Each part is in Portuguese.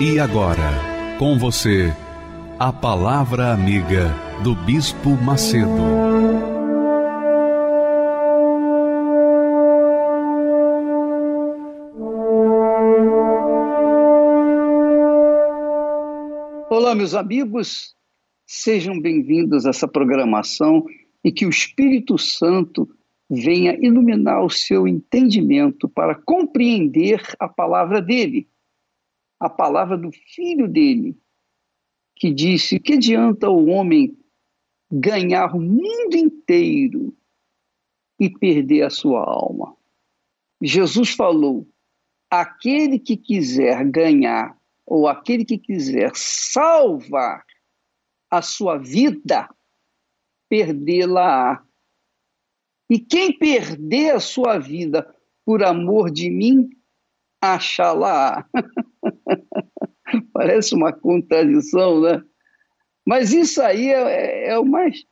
E agora, com você, a Palavra Amiga do Bispo Macedo. Olá, meus amigos, sejam bem-vindos a essa programação e que o Espírito Santo venha iluminar o seu entendimento para compreender a palavra dele a palavra do filho dele, que disse: Que adianta o homem ganhar o mundo inteiro e perder a sua alma? Jesus falou: aquele que quiser ganhar, ou aquele que quiser salvar a sua vida, perdê-la-á. E quem perder a sua vida por amor de mim, achá-la. Parece uma contradição, né? Mas isso aí é, é, o mais,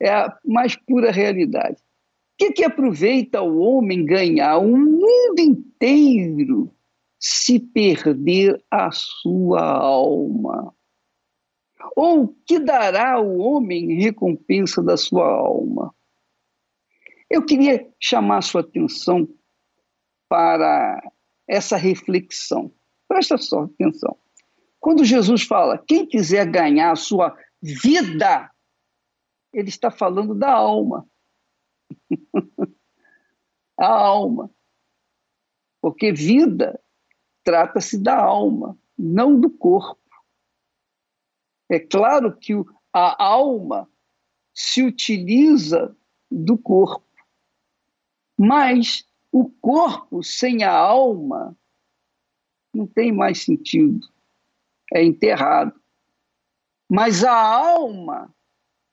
é a mais pura realidade. O que, que aproveita o homem ganhar o mundo inteiro se perder a sua alma? Ou que dará o homem em recompensa da sua alma? Eu queria chamar sua atenção para essa reflexão. Presta só atenção. Quando Jesus fala, quem quiser ganhar a sua vida, ele está falando da alma. a alma. Porque vida trata-se da alma, não do corpo. É claro que a alma se utiliza do corpo, mas o corpo sem a alma não tem mais sentido. É enterrado. Mas a alma,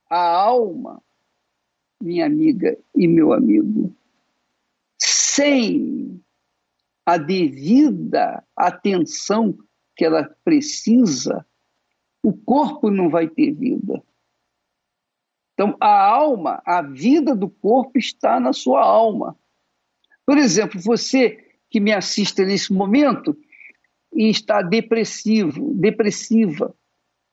a alma, minha amiga e meu amigo, sem a devida atenção que ela precisa, o corpo não vai ter vida. Então, a alma, a vida do corpo está na sua alma. Por exemplo, você que me assiste nesse momento e está depressivo, depressiva,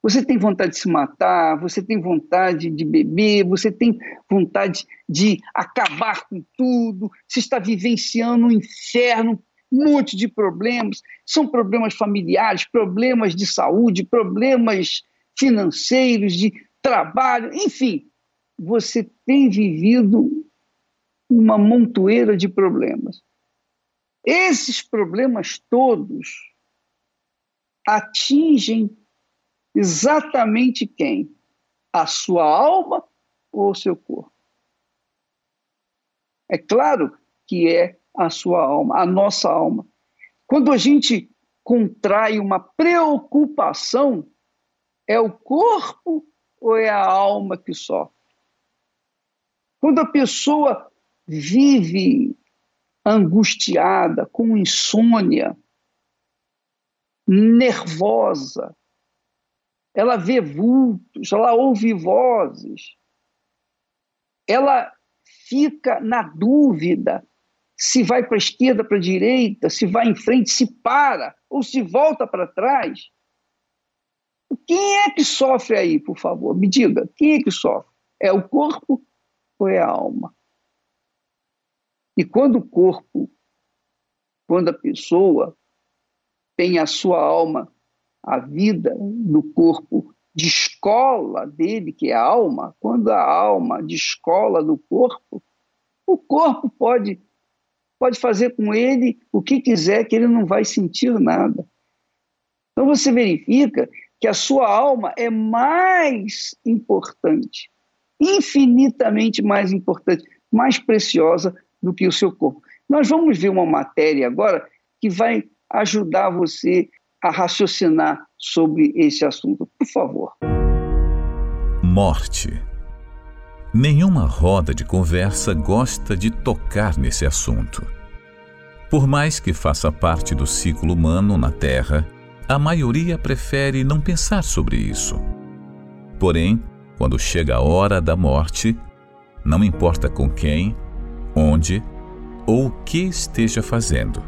você tem vontade de se matar, você tem vontade de beber, você tem vontade de acabar com tudo, você está vivenciando um inferno, um monte de problemas, são problemas familiares, problemas de saúde, problemas financeiros, de trabalho, enfim, você tem vivido uma montoeira de problemas. Esses problemas todos atingem exatamente quem? A sua alma ou o seu corpo? É claro que é a sua alma, a nossa alma. Quando a gente contrai uma preocupação, é o corpo ou é a alma que sofre? Quando a pessoa vive angustiada, com insônia, nervosa. Ela vê vultos, ela ouve vozes. Ela fica na dúvida se vai para a esquerda, para a direita, se vai em frente, se para ou se volta para trás. Quem é que sofre aí, por favor? Me diga, quem é que sofre? É o corpo ou é a alma? E quando o corpo, quando a pessoa tem a sua alma, a vida do corpo de escola dele, que é a alma, quando a alma de escola do corpo, o corpo pode pode fazer com ele o que quiser, que ele não vai sentir nada. Então você verifica que a sua alma é mais importante, infinitamente mais importante, mais preciosa do que o seu corpo. Nós vamos ver uma matéria agora que vai ajudar você a raciocinar sobre esse assunto. Por favor. Morte. Nenhuma roda de conversa gosta de tocar nesse assunto. Por mais que faça parte do ciclo humano na Terra, a maioria prefere não pensar sobre isso. Porém, quando chega a hora da morte, não importa com quem, onde ou o que esteja fazendo,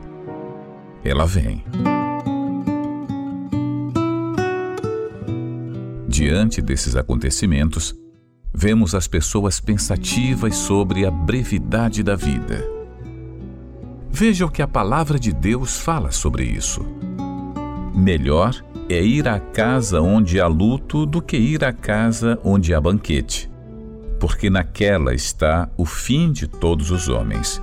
ela vem. Diante desses acontecimentos, vemos as pessoas pensativas sobre a brevidade da vida. Veja o que a palavra de Deus fala sobre isso. Melhor é ir à casa onde há luto do que ir à casa onde há banquete, porque naquela está o fim de todos os homens,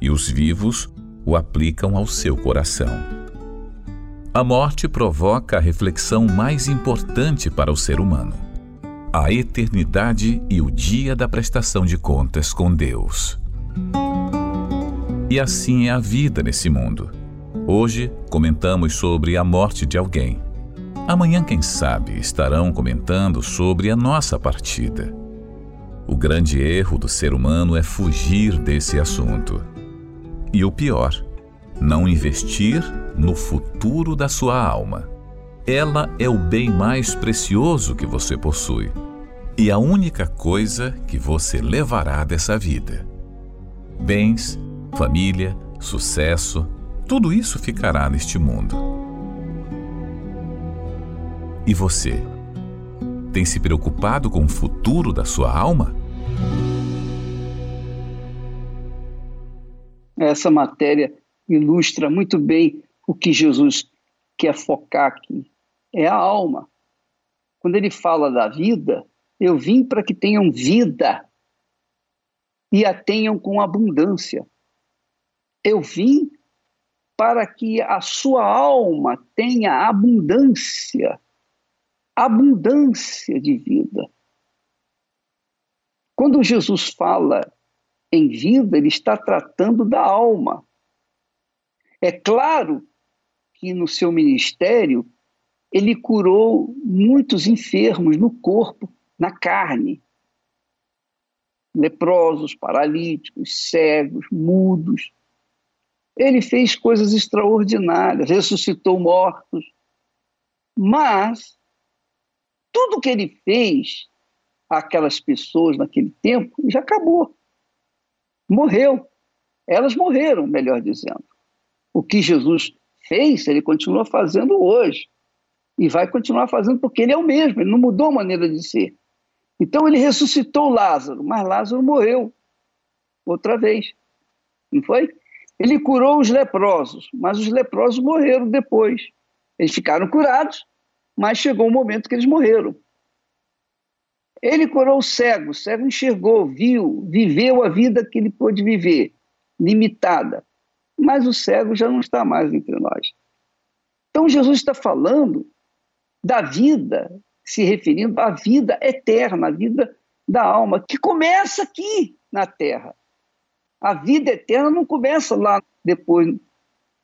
e os vivos o aplicam ao seu coração. A morte provoca a reflexão mais importante para o ser humano: a eternidade e o dia da prestação de contas com Deus. E assim é a vida nesse mundo. Hoje comentamos sobre a morte de alguém. Amanhã, quem sabe, estarão comentando sobre a nossa partida. O grande erro do ser humano é fugir desse assunto. E o pior, não investir no futuro da sua alma. Ela é o bem mais precioso que você possui e a única coisa que você levará dessa vida. Bens, família, sucesso, tudo isso ficará neste mundo. E você? Tem se preocupado com o futuro da sua alma? Essa matéria ilustra muito bem o que Jesus quer focar aqui. É a alma. Quando ele fala da vida, eu vim para que tenham vida e a tenham com abundância. Eu vim para que a sua alma tenha abundância, abundância de vida. Quando Jesus fala em vida, ele está tratando da alma. É claro que no seu ministério ele curou muitos enfermos no corpo, na carne. Leprosos, paralíticos, cegos, mudos. Ele fez coisas extraordinárias, ressuscitou mortos. Mas tudo que ele fez aquelas pessoas naquele tempo já acabou. Morreu. Elas morreram, melhor dizendo. O que Jesus fez, ele continua fazendo hoje. E vai continuar fazendo porque ele é o mesmo, ele não mudou a maneira de ser. Então ele ressuscitou Lázaro, mas Lázaro morreu outra vez. Não foi? Ele curou os leprosos, mas os leprosos morreram depois. Eles ficaram curados, mas chegou um momento que eles morreram. Ele curou o cego, o cego enxergou, viu, viveu a vida que ele pôde viver, limitada mas o cego já não está mais entre nós. Então Jesus está falando da vida, se referindo à vida eterna, à vida da alma, que começa aqui na terra. A vida eterna não começa lá depois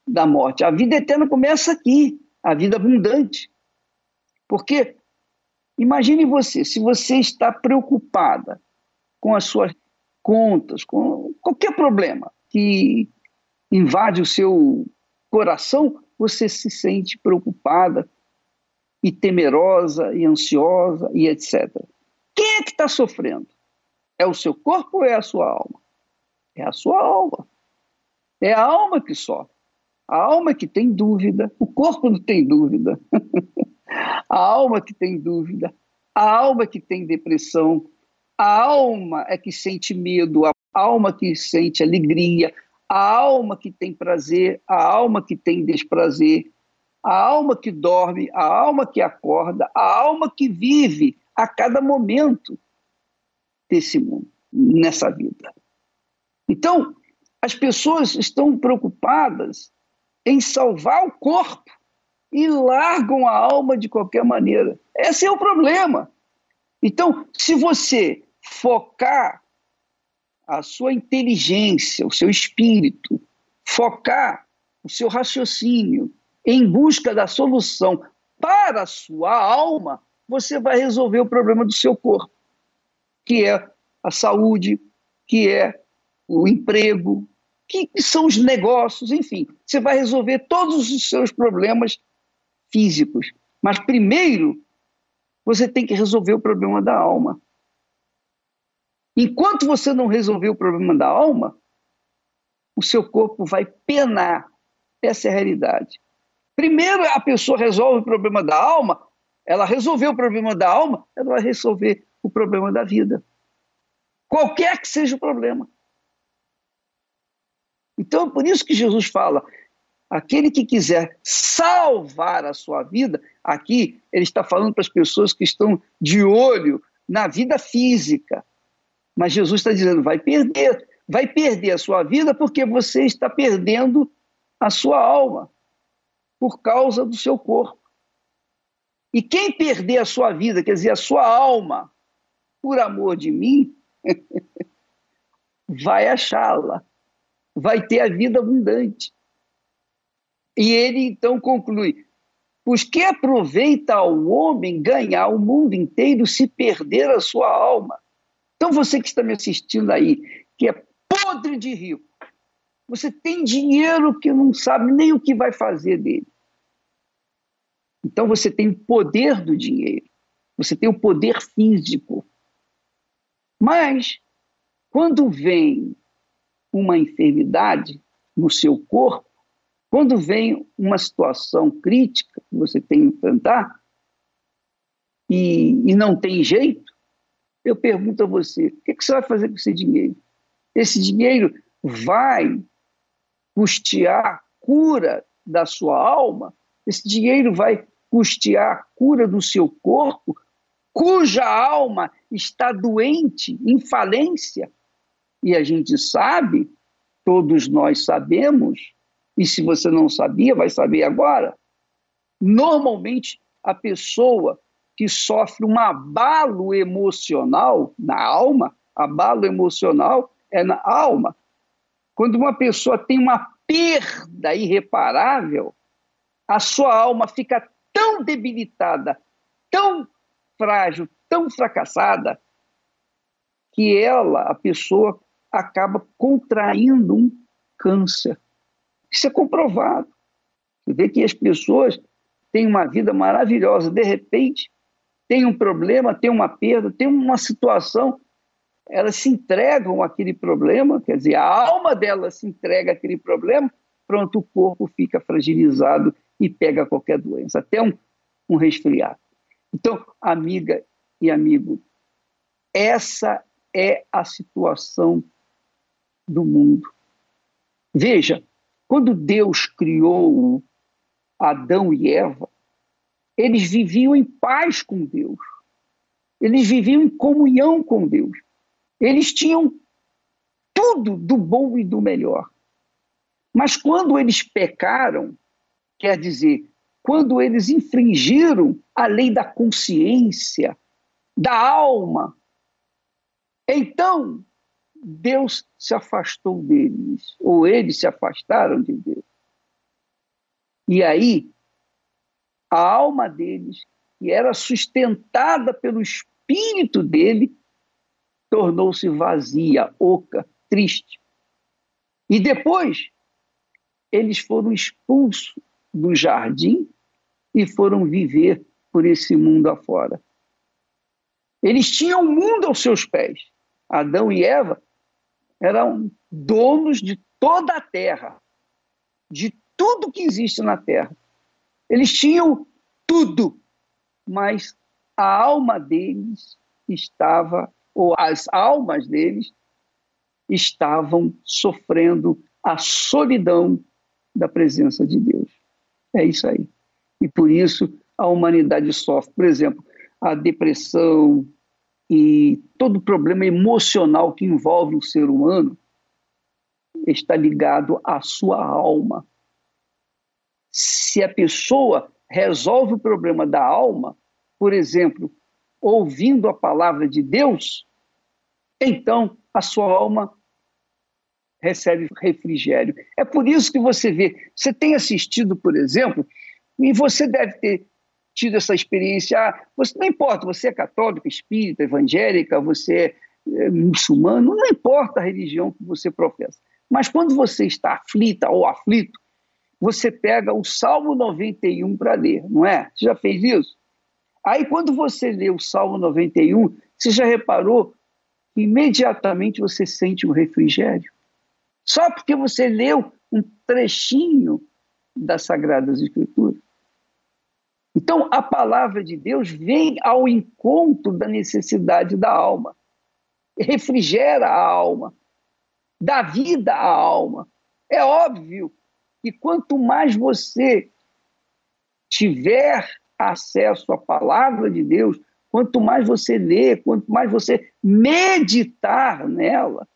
da morte. A vida eterna começa aqui, a vida abundante. Porque imagine você, se você está preocupada com as suas contas, com qualquer problema que invade o seu coração, você se sente preocupada e temerosa e ansiosa e etc. Quem é que está sofrendo? É o seu corpo ou é a sua alma? É a sua alma. É a alma que sofre. A alma que tem dúvida, o corpo não tem dúvida. a alma que tem dúvida, a alma que tem depressão, a alma é que sente medo, a alma que sente alegria, a alma que tem prazer, a alma que tem desprazer, a alma que dorme, a alma que acorda, a alma que vive a cada momento desse mundo, nessa vida. Então, as pessoas estão preocupadas em salvar o corpo e largam a alma de qualquer maneira. Esse é o problema. Então, se você focar a sua inteligência, o seu espírito, focar o seu raciocínio em busca da solução para a sua alma, você vai resolver o problema do seu corpo, que é a saúde, que é o emprego, que são os negócios, enfim, você vai resolver todos os seus problemas físicos. Mas primeiro, você tem que resolver o problema da alma. Enquanto você não resolver o problema da alma, o seu corpo vai penar. Essa é a realidade. Primeiro a pessoa resolve o problema da alma, ela resolveu o problema da alma, ela vai resolver o problema da vida. Qualquer que seja o problema. Então, é por isso que Jesus fala: aquele que quiser salvar a sua vida, aqui ele está falando para as pessoas que estão de olho na vida física. Mas Jesus está dizendo: vai perder, vai perder a sua vida porque você está perdendo a sua alma por causa do seu corpo. E quem perder a sua vida, quer dizer, a sua alma, por amor de mim, vai achá-la vai ter a vida abundante. E ele então conclui: Pois que aproveita ao homem ganhar o mundo inteiro se perder a sua alma? Então, você que está me assistindo aí, que é podre de rico, você tem dinheiro que não sabe nem o que vai fazer dele. Então, você tem o poder do dinheiro, você tem o poder físico. Mas, quando vem uma enfermidade no seu corpo, quando vem uma situação crítica que você tem que enfrentar e, e não tem jeito, eu pergunto a você: o que, que você vai fazer com esse dinheiro? Esse dinheiro vai custear a cura da sua alma? Esse dinheiro vai custear a cura do seu corpo, cuja alma está doente, em falência? E a gente sabe, todos nós sabemos, e se você não sabia, vai saber agora. Normalmente, a pessoa que sofre um abalo emocional na alma, abalo emocional é na alma. Quando uma pessoa tem uma perda irreparável, a sua alma fica tão debilitada, tão frágil, tão fracassada, que ela, a pessoa, acaba contraindo um câncer. Isso é comprovado. Você vê que as pessoas têm uma vida maravilhosa, de repente tem um problema, tem uma perda, tem uma situação, elas se entregam àquele problema, quer dizer, a alma delas se entrega àquele problema, pronto, o corpo fica fragilizado e pega qualquer doença, até um, um resfriado. Então, amiga e amigo, essa é a situação do mundo. Veja, quando Deus criou Adão e Eva, eles viviam em paz com Deus. Eles viviam em comunhão com Deus. Eles tinham tudo do bom e do melhor. Mas quando eles pecaram, quer dizer, quando eles infringiram a lei da consciência, da alma, então Deus se afastou deles, ou eles se afastaram de Deus. E aí, a alma deles, que era sustentada pelo espírito dele, tornou-se vazia, oca, triste. E depois, eles foram expulsos do jardim e foram viver por esse mundo afora. Eles tinham o mundo aos seus pés. Adão e Eva eram donos de toda a terra, de tudo que existe na terra. Eles tinham tudo, mas a alma deles estava, ou as almas deles estavam sofrendo a solidão da presença de Deus. É isso aí. E por isso a humanidade sofre. Por exemplo, a depressão, e todo problema emocional que envolve o ser humano está ligado à sua alma. Se a pessoa resolve o problema da alma, por exemplo, ouvindo a palavra de Deus, então a sua alma recebe refrigério. É por isso que você vê, você tem assistido, por exemplo, e você deve ter tido essa experiência. Ah, você, não importa, você é católica, espírita, evangélica, você é, é muçulmano, não importa a religião que você professa. Mas quando você está aflita ou aflito, você pega o Salmo 91 para ler, não é? Você já fez isso? Aí, quando você lê o Salmo 91, você já reparou que imediatamente você sente um refrigério? Só porque você leu um trechinho das Sagradas Escrituras. Então, a palavra de Deus vem ao encontro da necessidade da alma, refrigera a alma, dá vida à alma. É óbvio que quanto mais você tiver acesso à palavra de Deus, quanto mais você lê, quanto mais você meditar nela,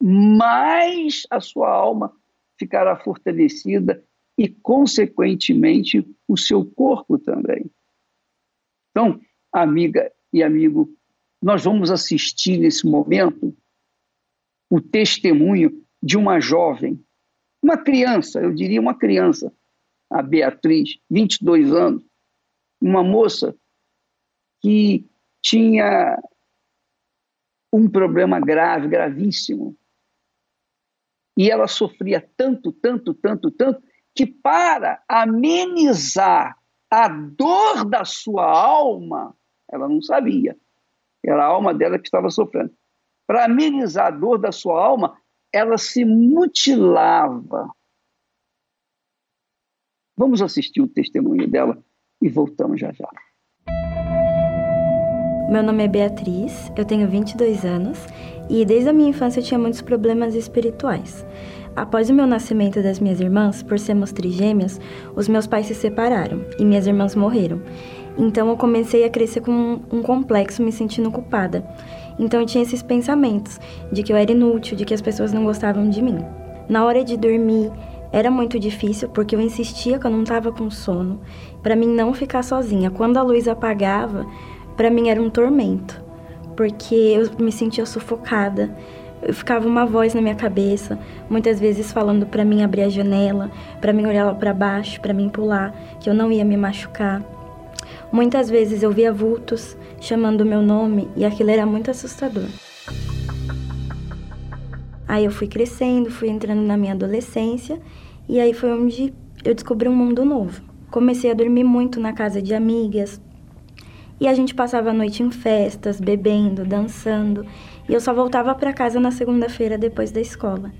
mais a sua alma ficará fortalecida e, consequentemente, o seu corpo também. Então, amiga e amigo, nós vamos assistir nesse momento o testemunho de uma jovem, uma criança, eu diria uma criança, a Beatriz, 22 anos, uma moça que tinha um problema grave, gravíssimo. E ela sofria tanto, tanto, tanto, tanto, que para amenizar a dor da sua alma, ela não sabia, era a alma dela que estava sofrendo. Para amenizar a dor da sua alma, ela se mutilava. Vamos assistir o testemunho dela e voltamos já já. Meu nome é Beatriz, eu tenho 22 anos e desde a minha infância eu tinha muitos problemas espirituais. Após o meu nascimento das minhas irmãs, por sermos trigêmeas, os meus pais se separaram e minhas irmãs morreram. Então eu comecei a crescer com um, complexo, me sentindo culpada. Então eu tinha esses pensamentos de que eu era inútil, de que as pessoas não gostavam de mim. Na hora de dormir, era muito difícil porque eu insistia que eu não estava com sono, para mim não ficar sozinha. Quando a luz apagava, para mim era um tormento, porque eu me sentia sufocada. Ficava uma voz na minha cabeça, muitas vezes falando para mim abrir a janela, para mim olhar lá para baixo, para mim pular, que eu não ia me machucar. Muitas vezes eu via vultos chamando o meu nome e aquilo era muito assustador. Aí eu fui crescendo, fui entrando na minha adolescência e aí foi onde eu descobri um mundo novo. Comecei a dormir muito na casa de amigas e a gente passava a noite em festas, bebendo, dançando e eu só voltava para casa na segunda-feira depois da escola.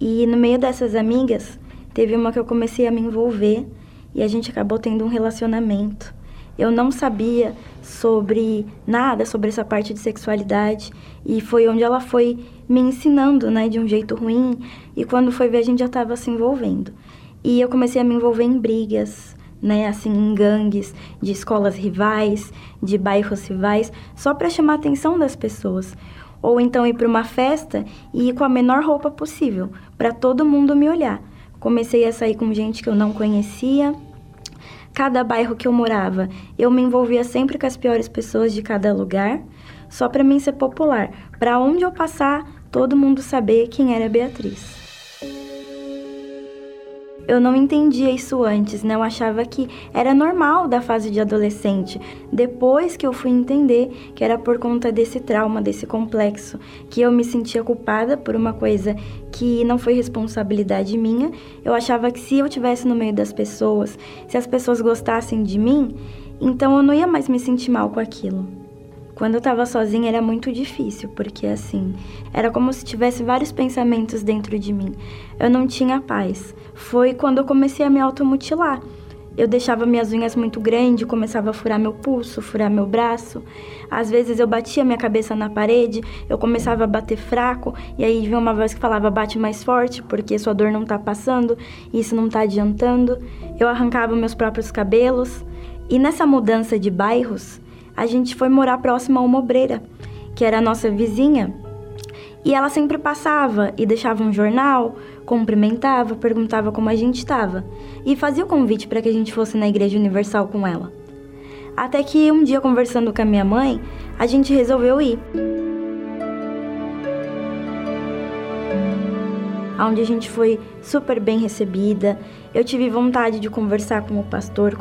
E no meio dessas amigas, teve uma que eu comecei a me envolver e a gente acabou tendo um relacionamento. Eu não sabia sobre nada sobre essa parte de sexualidade e foi onde ela foi me ensinando, né, de um jeito ruim. E quando foi ver a gente já estava se envolvendo. E eu comecei a me envolver em brigas, né, assim, em gangues de escolas rivais, de bairros rivais, só para chamar a atenção das pessoas. Ou então ir para uma festa e ir com a menor roupa possível, para todo mundo me olhar. Comecei a sair com gente que eu não conhecia. Cada bairro que eu morava, eu me envolvia sempre com as piores pessoas de cada lugar, só para mim ser popular. Para onde eu passar, todo mundo saber quem era Beatriz eu não entendia isso antes, né? Eu achava que era normal da fase de adolescente. Depois que eu fui entender que era por conta desse trauma, desse complexo, que eu me sentia culpada por uma coisa que não foi responsabilidade minha. Eu achava que se eu tivesse no meio das pessoas, se as pessoas gostassem de mim, então eu não ia mais me sentir mal com aquilo. Quando eu tava sozinha era muito difícil, porque assim, era como se tivesse vários pensamentos dentro de mim. Eu não tinha paz. Foi quando eu comecei a me automutilar. Eu deixava minhas unhas muito grandes, começava a furar meu pulso, furar meu braço. Às vezes eu batia minha cabeça na parede, eu começava a bater fraco, e aí vinha uma voz que falava: bate mais forte, porque sua dor não tá passando, isso não tá adiantando. Eu arrancava meus próprios cabelos. E nessa mudança de bairros, a gente foi morar próximo a uma obreira, que era a nossa vizinha. E ela sempre passava e deixava um jornal, cumprimentava, perguntava como a gente estava e fazia o convite para que a gente fosse na Igreja Universal com ela. Até que um dia, conversando com a minha mãe, a gente resolveu ir. onde a gente foi super bem recebida. Eu tive vontade de conversar com o pastor,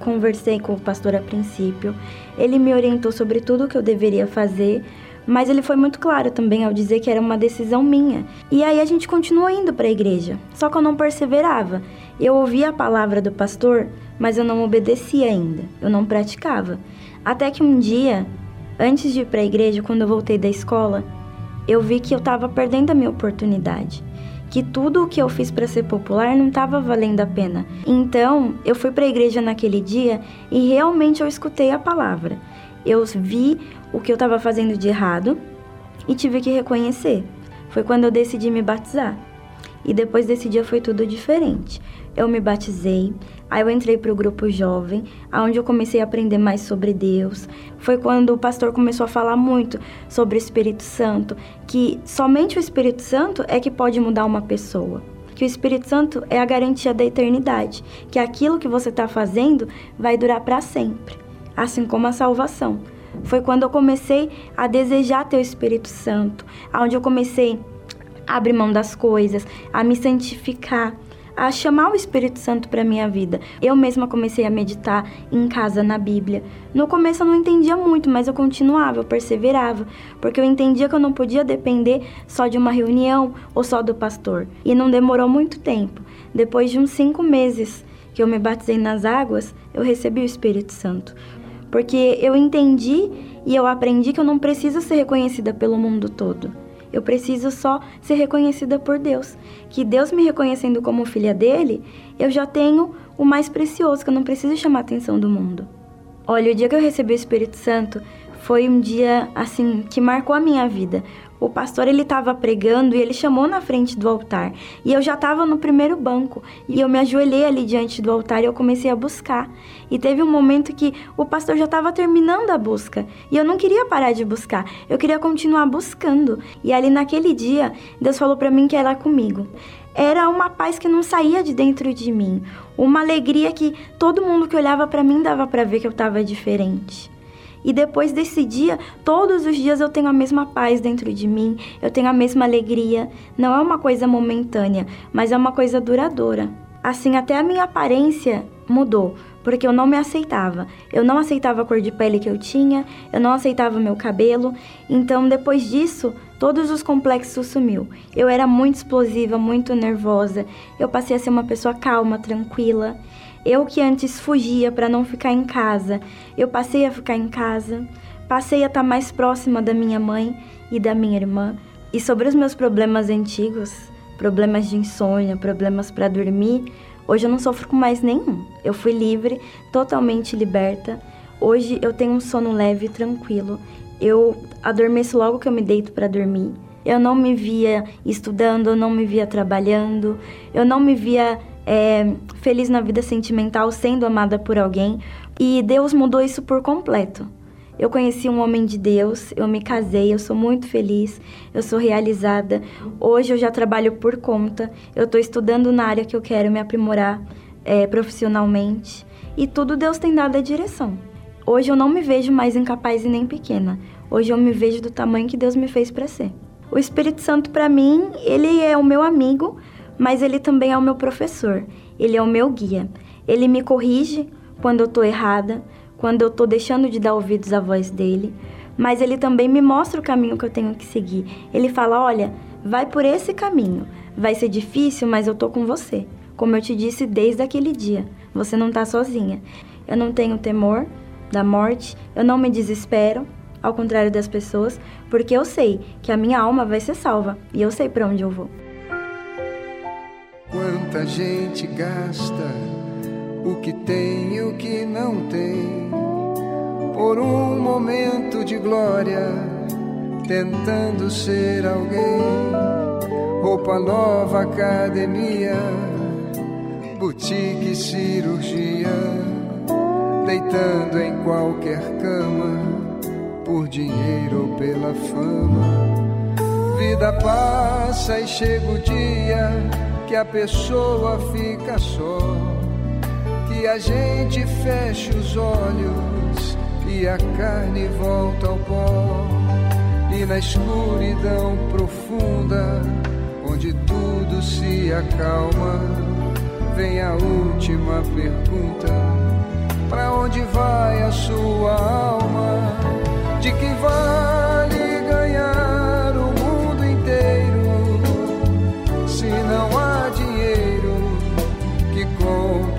conversei com o pastor a princípio. Ele me orientou sobre tudo o que eu deveria fazer, mas ele foi muito claro também ao dizer que era uma decisão minha. E aí a gente continuou indo para a igreja, só que eu não perseverava. Eu ouvia a palavra do pastor, mas eu não obedecia ainda, eu não praticava. Até que um dia, antes de ir para a igreja, quando eu voltei da escola, eu vi que eu estava perdendo a minha oportunidade que tudo o que eu fiz para ser popular não estava valendo a pena. Então, eu fui para a igreja naquele dia e realmente eu escutei a palavra. Eu vi o que eu estava fazendo de errado e tive que reconhecer. Foi quando eu decidi me batizar. E depois desse dia foi tudo diferente. Eu me batizei, aí eu entrei para o grupo jovem, onde eu comecei a aprender mais sobre Deus. Foi quando o pastor começou a falar muito sobre o Espírito Santo, que somente o Espírito Santo é que pode mudar uma pessoa. Que o Espírito Santo é a garantia da eternidade, que aquilo que você está fazendo vai durar para sempre, assim como a salvação. Foi quando eu comecei a desejar ter o Espírito Santo, onde eu comecei abrir mão das coisas, a me santificar, a chamar o Espírito Santo para minha vida. Eu mesma comecei a meditar em casa na Bíblia. No começo eu não entendia muito, mas eu continuava, eu perseverava, porque eu entendia que eu não podia depender só de uma reunião ou só do pastor. E não demorou muito tempo. Depois de uns cinco meses que eu me batizei nas águas, eu recebi o Espírito Santo. Porque eu entendi e eu aprendi que eu não preciso ser reconhecida pelo mundo todo. Eu preciso só ser reconhecida por Deus. Que Deus me reconhecendo como filha dele, eu já tenho o mais precioso, que eu não preciso chamar a atenção do mundo. Olha, o dia que eu recebi o Espírito Santo foi um dia assim que marcou a minha vida, o pastor ele estava pregando e ele chamou na frente do altar. E eu já estava no primeiro banco e eu me ajoelhei ali diante do altar e eu comecei a buscar. E teve um momento que o pastor já estava terminando a busca e eu não queria parar de buscar. Eu queria continuar buscando. E ali naquele dia, Deus falou para mim que era comigo era uma paz que não saía de dentro de mim, uma alegria que todo mundo que olhava para mim dava para ver que eu estava diferente. E depois desse dia, todos os dias eu tenho a mesma paz dentro de mim, eu tenho a mesma alegria. Não é uma coisa momentânea, mas é uma coisa duradoura. Assim, até a minha aparência mudou, porque eu não me aceitava. Eu não aceitava a cor de pele que eu tinha, eu não aceitava meu cabelo. Então, depois disso, todos os complexos sumiu. Eu era muito explosiva, muito nervosa. Eu passei a ser uma pessoa calma, tranquila. Eu que antes fugia para não ficar em casa, eu passei a ficar em casa, passei a estar tá mais próxima da minha mãe e da minha irmã. E sobre os meus problemas antigos, problemas de insônia, problemas para dormir, hoje eu não sofro com mais nenhum. Eu fui livre, totalmente liberta. Hoje eu tenho um sono leve e tranquilo. Eu adormeço logo que eu me deito para dormir. Eu não me via estudando, eu não me via trabalhando, eu não me via é, feliz na vida sentimental, sendo amada por alguém. E Deus mudou isso por completo. Eu conheci um homem de Deus, eu me casei, eu sou muito feliz, eu sou realizada. Hoje eu já trabalho por conta, eu estou estudando na área que eu quero me aprimorar é, profissionalmente. E tudo Deus tem dado a direção. Hoje eu não me vejo mais incapaz e nem pequena. Hoje eu me vejo do tamanho que Deus me fez para ser. O Espírito Santo para mim, ele é o meu amigo, mas ele também é o meu professor, ele é o meu guia. Ele me corrige quando eu estou errada, quando eu estou deixando de dar ouvidos à voz dele, mas ele também me mostra o caminho que eu tenho que seguir. Ele fala: olha, vai por esse caminho. Vai ser difícil, mas eu estou com você. Como eu te disse desde aquele dia, você não está sozinha. Eu não tenho temor da morte, eu não me desespero, ao contrário das pessoas, porque eu sei que a minha alma vai ser salva e eu sei para onde eu vou. Quanta gente gasta o que tem e o que não tem por um momento de glória, tentando ser alguém. Roupa nova, academia, boutique, cirurgia, deitando em qualquer cama por dinheiro ou pela fama. Vida passa e chega o dia que a pessoa fica só, que a gente fecha os olhos e a carne volta ao pó, e na escuridão profunda, onde tudo se acalma, vem a última pergunta: para onde vai a sua alma? De que vale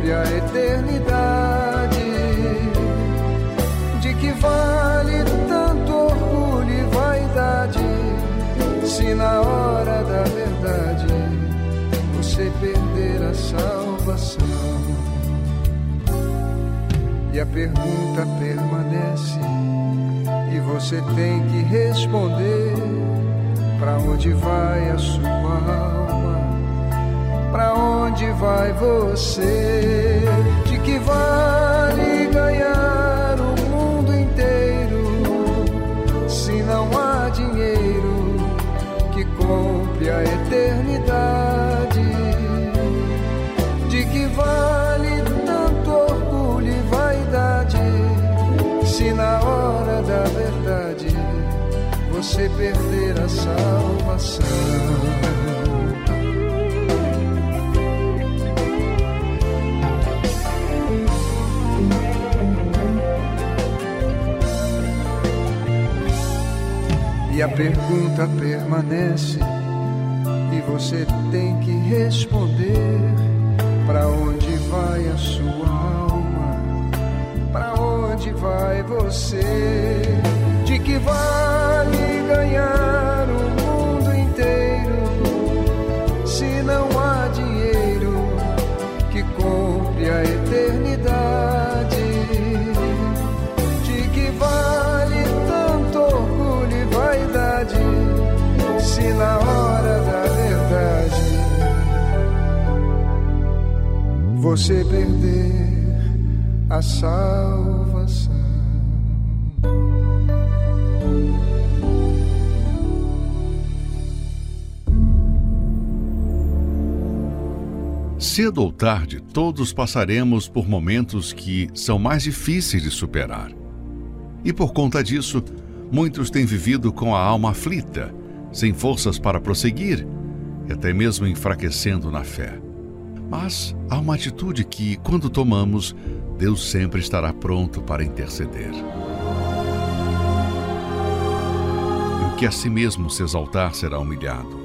compre a eternidade? De que vale tanto orgulho e vaidade se na hora da verdade você perder a salvação? E a pergunta permanece e você tem que responder para onde vai a sua alma? Para onde vai você? De que vale ganhar o mundo inteiro se não há dinheiro que compre a eternidade? De que vale tanto orgulho e vaidade se na hora da verdade você perder a salvação? E a pergunta permanece e você tem que responder para onde vai a sua alma? Para onde vai você? De que vale ganhar você perder a salvação? Cedo ou tarde, todos passaremos por momentos que são mais difíceis de superar. E por conta disso, muitos têm vivido com a alma aflita, sem forças para prosseguir, e até mesmo enfraquecendo na fé. Mas há uma atitude que, quando tomamos, Deus sempre estará pronto para interceder. O que a si mesmo se exaltar será humilhado,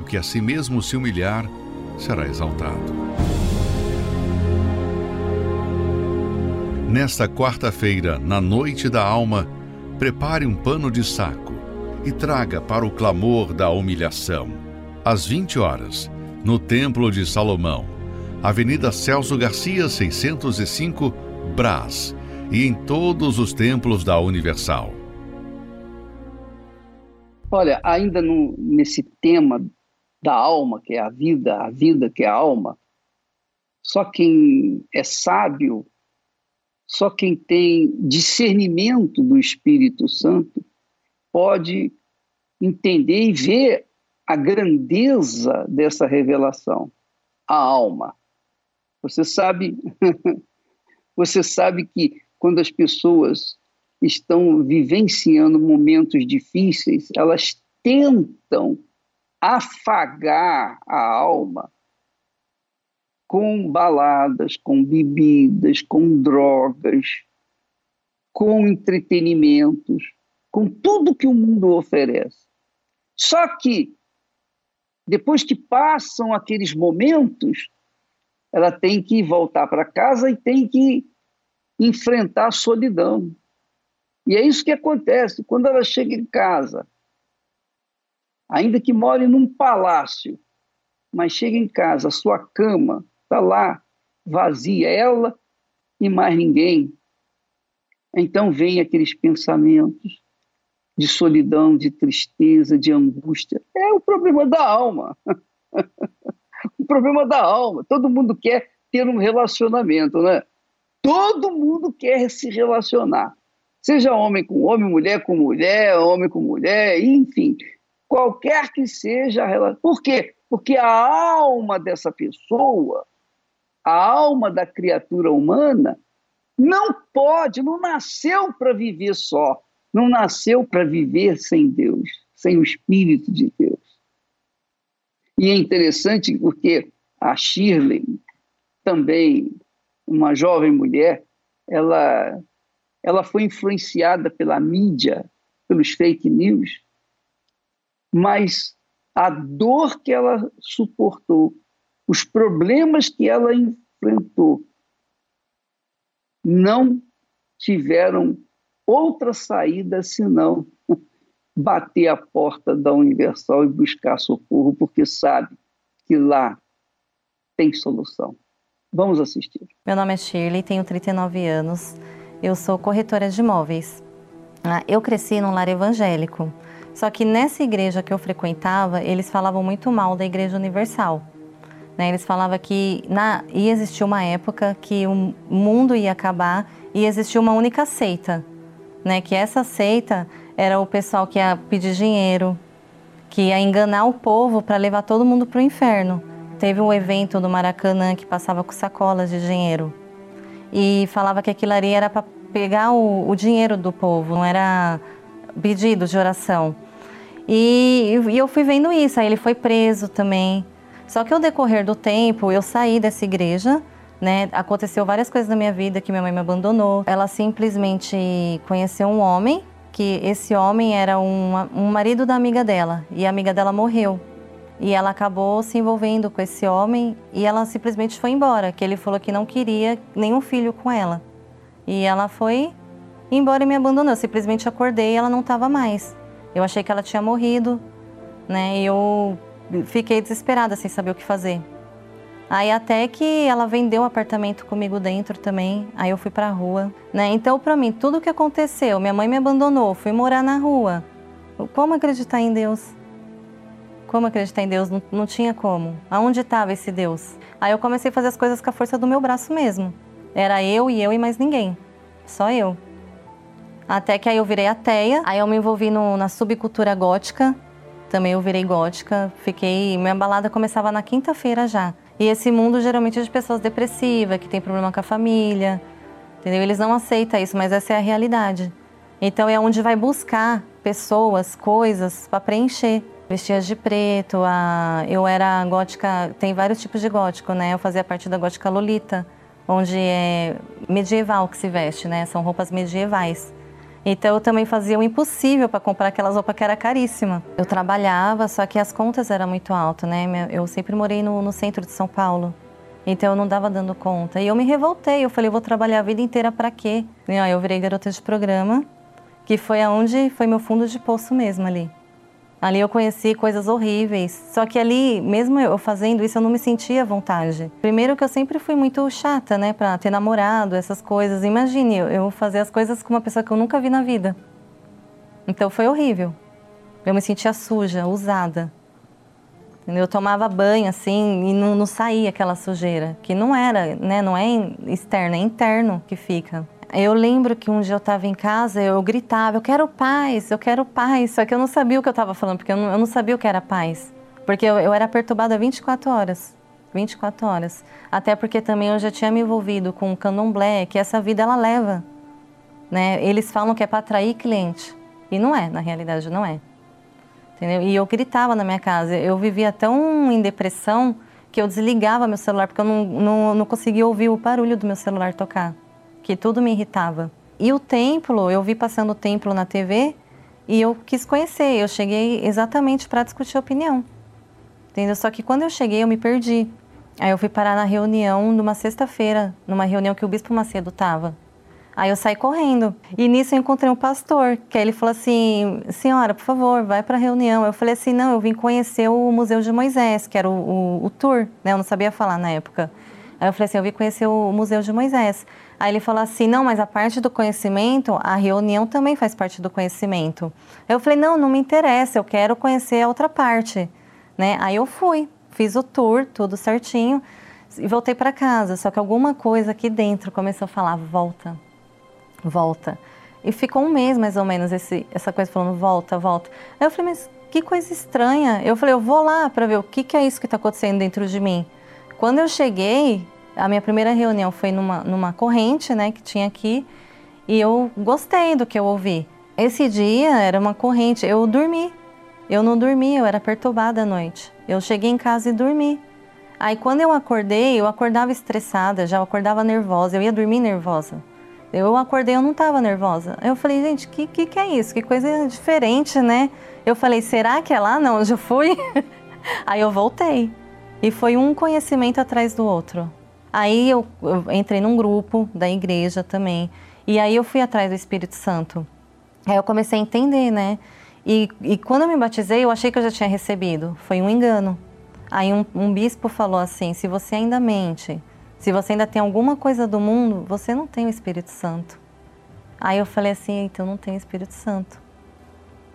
o que a si mesmo se humilhar será exaltado. Nesta quarta-feira, na noite da alma, prepare um pano de saco e traga para o clamor da humilhação, às 20 horas, no Templo de Salomão, Avenida Celso Garcia, 605, Brás, e em todos os templos da Universal. Olha, ainda no, nesse tema da alma, que é a vida, a vida que é a alma, só quem é sábio, só quem tem discernimento do Espírito Santo pode entender e ver a grandeza dessa revelação, a alma. Você sabe, você sabe que quando as pessoas estão vivenciando momentos difíceis, elas tentam afagar a alma com baladas, com bebidas, com drogas, com entretenimentos, com tudo que o mundo oferece. Só que depois que passam aqueles momentos, ela tem que voltar para casa e tem que enfrentar a solidão. E é isso que acontece quando ela chega em casa. Ainda que more num palácio, mas chega em casa, a sua cama está lá vazia, ela e mais ninguém. Então vem aqueles pensamentos de solidão, de tristeza, de angústia. É o problema da alma. o problema da alma. Todo mundo quer ter um relacionamento, né? Todo mundo quer se relacionar. Seja homem com homem, mulher com mulher, homem com mulher, enfim, qualquer que seja a relação. Por quê? Porque a alma dessa pessoa, a alma da criatura humana, não pode, não nasceu para viver só, não nasceu para viver sem Deus, sem o Espírito de Deus. E é interessante porque a Shirley, também uma jovem mulher, ela, ela foi influenciada pela mídia, pelos fake news, mas a dor que ela suportou, os problemas que ela enfrentou, não tiveram outra saída senão bater a porta da Universal e buscar socorro, porque sabe que lá tem solução. Vamos assistir. Meu nome é Shirley, tenho 39 anos. Eu sou corretora de imóveis. Ah, eu cresci num lar evangélico. Só que nessa igreja que eu frequentava, eles falavam muito mal da Igreja Universal. Né? Eles falavam que na, ia existir uma época que o mundo ia acabar e existia uma única seita. Né? Que essa seita era o pessoal que ia pedir dinheiro, que ia enganar o povo para levar todo mundo para o inferno. Teve um evento no Maracanã que passava com sacolas de dinheiro e falava que aquilo ali era para pegar o, o dinheiro do povo, não era pedidos de oração. E, e, eu fui vendo isso, aí ele foi preso também. Só que ao decorrer do tempo, eu saí dessa igreja, né? Aconteceu várias coisas na minha vida que minha mãe me abandonou. Ela simplesmente conheceu um homem, que esse homem era um, um marido da amiga dela, e a amiga dela morreu. E ela acabou se envolvendo com esse homem e ela simplesmente foi embora, que ele falou que não queria nenhum filho com ela. E ela foi embora e me abandonou. Eu simplesmente acordei e ela não estava mais. Eu achei que ela tinha morrido, né? E eu fiquei desesperada sem saber o que fazer. Aí até que ela vendeu o apartamento comigo dentro também. Aí eu fui para a rua, né? Então para mim tudo o que aconteceu, minha mãe me abandonou, fui morar na rua. Como acreditar em Deus? Como acreditar em Deus? Não, não tinha como. Aonde estava esse Deus? Aí eu comecei a fazer as coisas com a força do meu braço mesmo. Era eu e eu e mais ninguém. Só eu. Até que aí eu virei ateia, aí eu me envolvi no, na subcultura gótica, também eu virei gótica, fiquei. Minha balada começava na quinta-feira já. E esse mundo geralmente é de pessoas depressivas, que tem problema com a família, entendeu? Eles não aceitam isso, mas essa é a realidade. Então é onde vai buscar pessoas, coisas para preencher. Vestia de preto, a... eu era gótica, tem vários tipos de gótico, né? Eu fazia parte da gótica Lolita, onde é medieval que se veste, né? São roupas medievais. Então eu também fazia o impossível para comprar aquelas roupas que era caríssima. Eu trabalhava, só que as contas eram muito altas, né? Eu sempre morei no, no centro de São Paulo. Então eu não dava dando conta. E eu me revoltei, eu falei, eu vou trabalhar a vida inteira para quê? E, eu virei garota de programa, que foi aonde foi meu fundo de poço mesmo ali. Ali eu conheci coisas horríveis. Só que ali, mesmo eu fazendo isso, eu não me sentia à vontade. Primeiro que eu sempre fui muito chata, né, para ter namorado, essas coisas. Imagine eu fazer as coisas com uma pessoa que eu nunca vi na vida. Então foi horrível. Eu me sentia suja, usada. Eu tomava banho assim e não, não saía aquela sujeira, que não era, né, não é externo, é interno que fica. Eu lembro que um dia eu estava em casa, eu gritava, eu quero paz, eu quero paz. Só que eu não sabia o que eu estava falando, porque eu não, eu não, sabia o que era paz. Porque eu, eu era perturbada 24 horas. 24 horas. Até porque também eu já tinha me envolvido com o candomblé, que essa vida ela leva. Né? Eles falam que é para atrair cliente. E não é, na realidade não é. Entendeu? E eu gritava na minha casa. Eu vivia tão em depressão que eu desligava meu celular, porque eu não, não, não conseguia ouvir o barulho do meu celular tocar que tudo me irritava. E o templo, eu vi passando o templo na TV e eu quis conhecer. Eu cheguei exatamente para discutir opinião. Entendeu? Só que quando eu cheguei, eu me perdi. Aí eu fui parar na reunião numa sexta-feira, numa reunião que o Bispo Macedo estava. Aí eu saí correndo. E nisso eu encontrei um pastor, que ele falou assim: Senhora, por favor, vai para a reunião. Eu falei assim: Não, eu vim conhecer o Museu de Moisés, que era o, o, o tour, né? Eu não sabia falar na época. Aí eu falei assim: Eu vim conhecer o Museu de Moisés. Aí ele falou assim: não, mas a parte do conhecimento, a reunião também faz parte do conhecimento. Eu falei: não, não me interessa, eu quero conhecer a outra parte. Né? Aí eu fui, fiz o tour, tudo certinho, e voltei para casa. Só que alguma coisa aqui dentro começou a falar: volta, volta. E ficou um mês mais ou menos esse, essa coisa falando: volta, volta. Aí eu falei: mas que coisa estranha. Eu falei: eu vou lá para ver o que, que é isso que está acontecendo dentro de mim. Quando eu cheguei, a minha primeira reunião foi numa, numa corrente, né, que tinha aqui, e eu gostei do que eu ouvi. Esse dia era uma corrente, eu dormi. Eu não dormi, eu era perturbada à noite. Eu cheguei em casa e dormi. Aí quando eu acordei, eu acordava estressada, já acordava nervosa, eu ia dormir nervosa. Eu acordei, eu não estava nervosa. Eu falei, gente, que, que que é isso? Que coisa diferente, né? Eu falei, será que é lá? Não, eu já fui. Aí eu voltei. E foi um conhecimento atrás do outro. Aí eu, eu, entrei num grupo da igreja também. E aí eu fui atrás do Espírito Santo. Aí eu comecei a entender, né? E, e quando eu me batizei, eu achei que eu já tinha recebido. Foi um engano. Aí um, um bispo falou assim: se você ainda mente, se você ainda tem alguma coisa do mundo, você não tem o Espírito Santo. Aí eu falei assim: então não tem o Espírito Santo.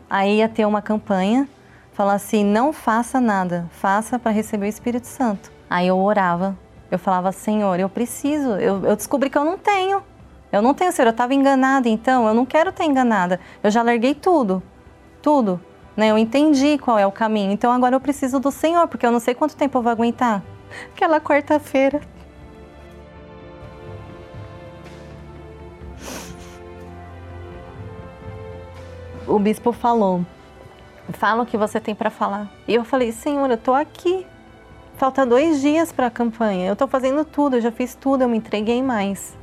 Aí ia ter uma campanha, falar assim: não faça nada, faça para receber o Espírito Santo. Aí eu orava, eu falava: Senhor, eu preciso, eu, eu descobri que eu não tenho. Eu não tenho, Senhor, eu estava enganada então, eu não quero ter enganada. Eu já larguei tudo tudo. Né? Eu entendi qual é o caminho. Então agora eu preciso do Senhor, porque eu não sei quanto tempo eu vou aguentar. Aquela quarta-feira. O bispo falou: Fala o que você tem para falar. E eu falei: Senhor, eu tô aqui. Falta dois dias para a campanha. Eu tô fazendo tudo, eu já fiz tudo, eu me entreguei mais.